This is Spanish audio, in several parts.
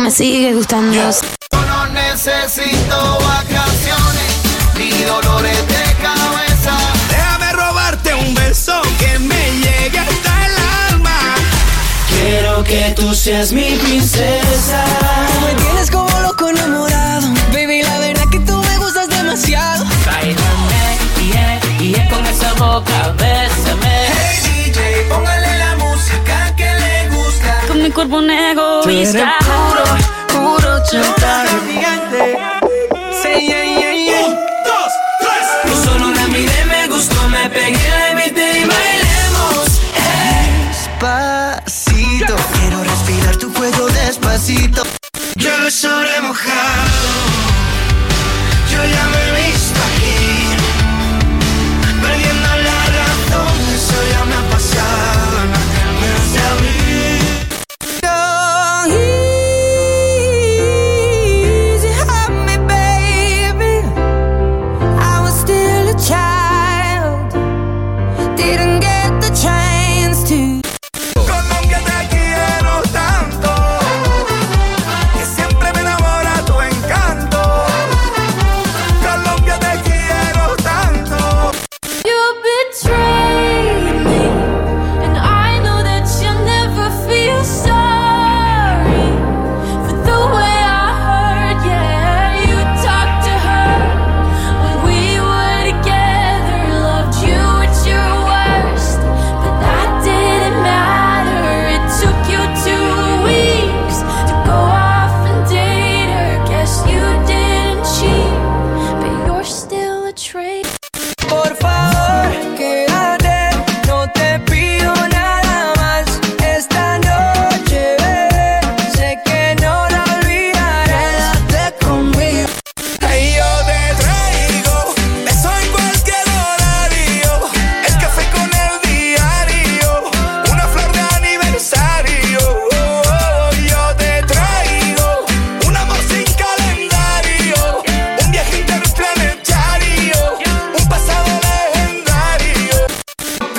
me sigues gustando. Yo no necesito vacaciones ni dolores de cabeza. Déjame robarte un beso que me llegue hasta el alma. Quiero que tú seas mi princesa. Tú me tienes como loco enamorado. Baby, la verdad que tú me gustas demasiado. Bailame, y yeah, yeah, con esa boca, bésame. Hey DJ, póngale la música que le gusta. Con mi cuerpo un puro sobre mojado. Yo ya me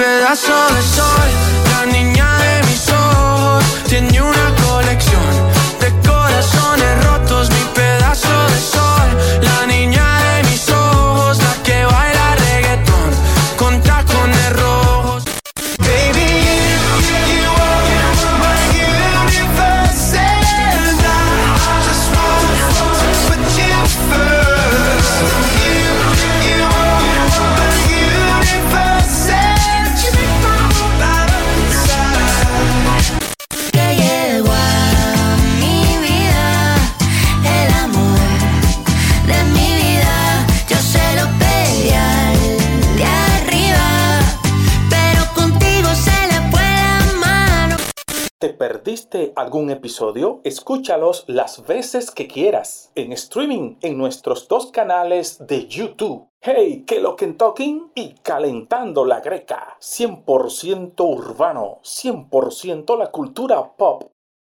pedazo de sol, la niña de mis ojos, tiene una perdiste algún episodio, escúchalos las veces que quieras en streaming en nuestros dos canales de YouTube. Hey, que lo Kentucky y calentando la greca. 100% urbano, 100% la cultura pop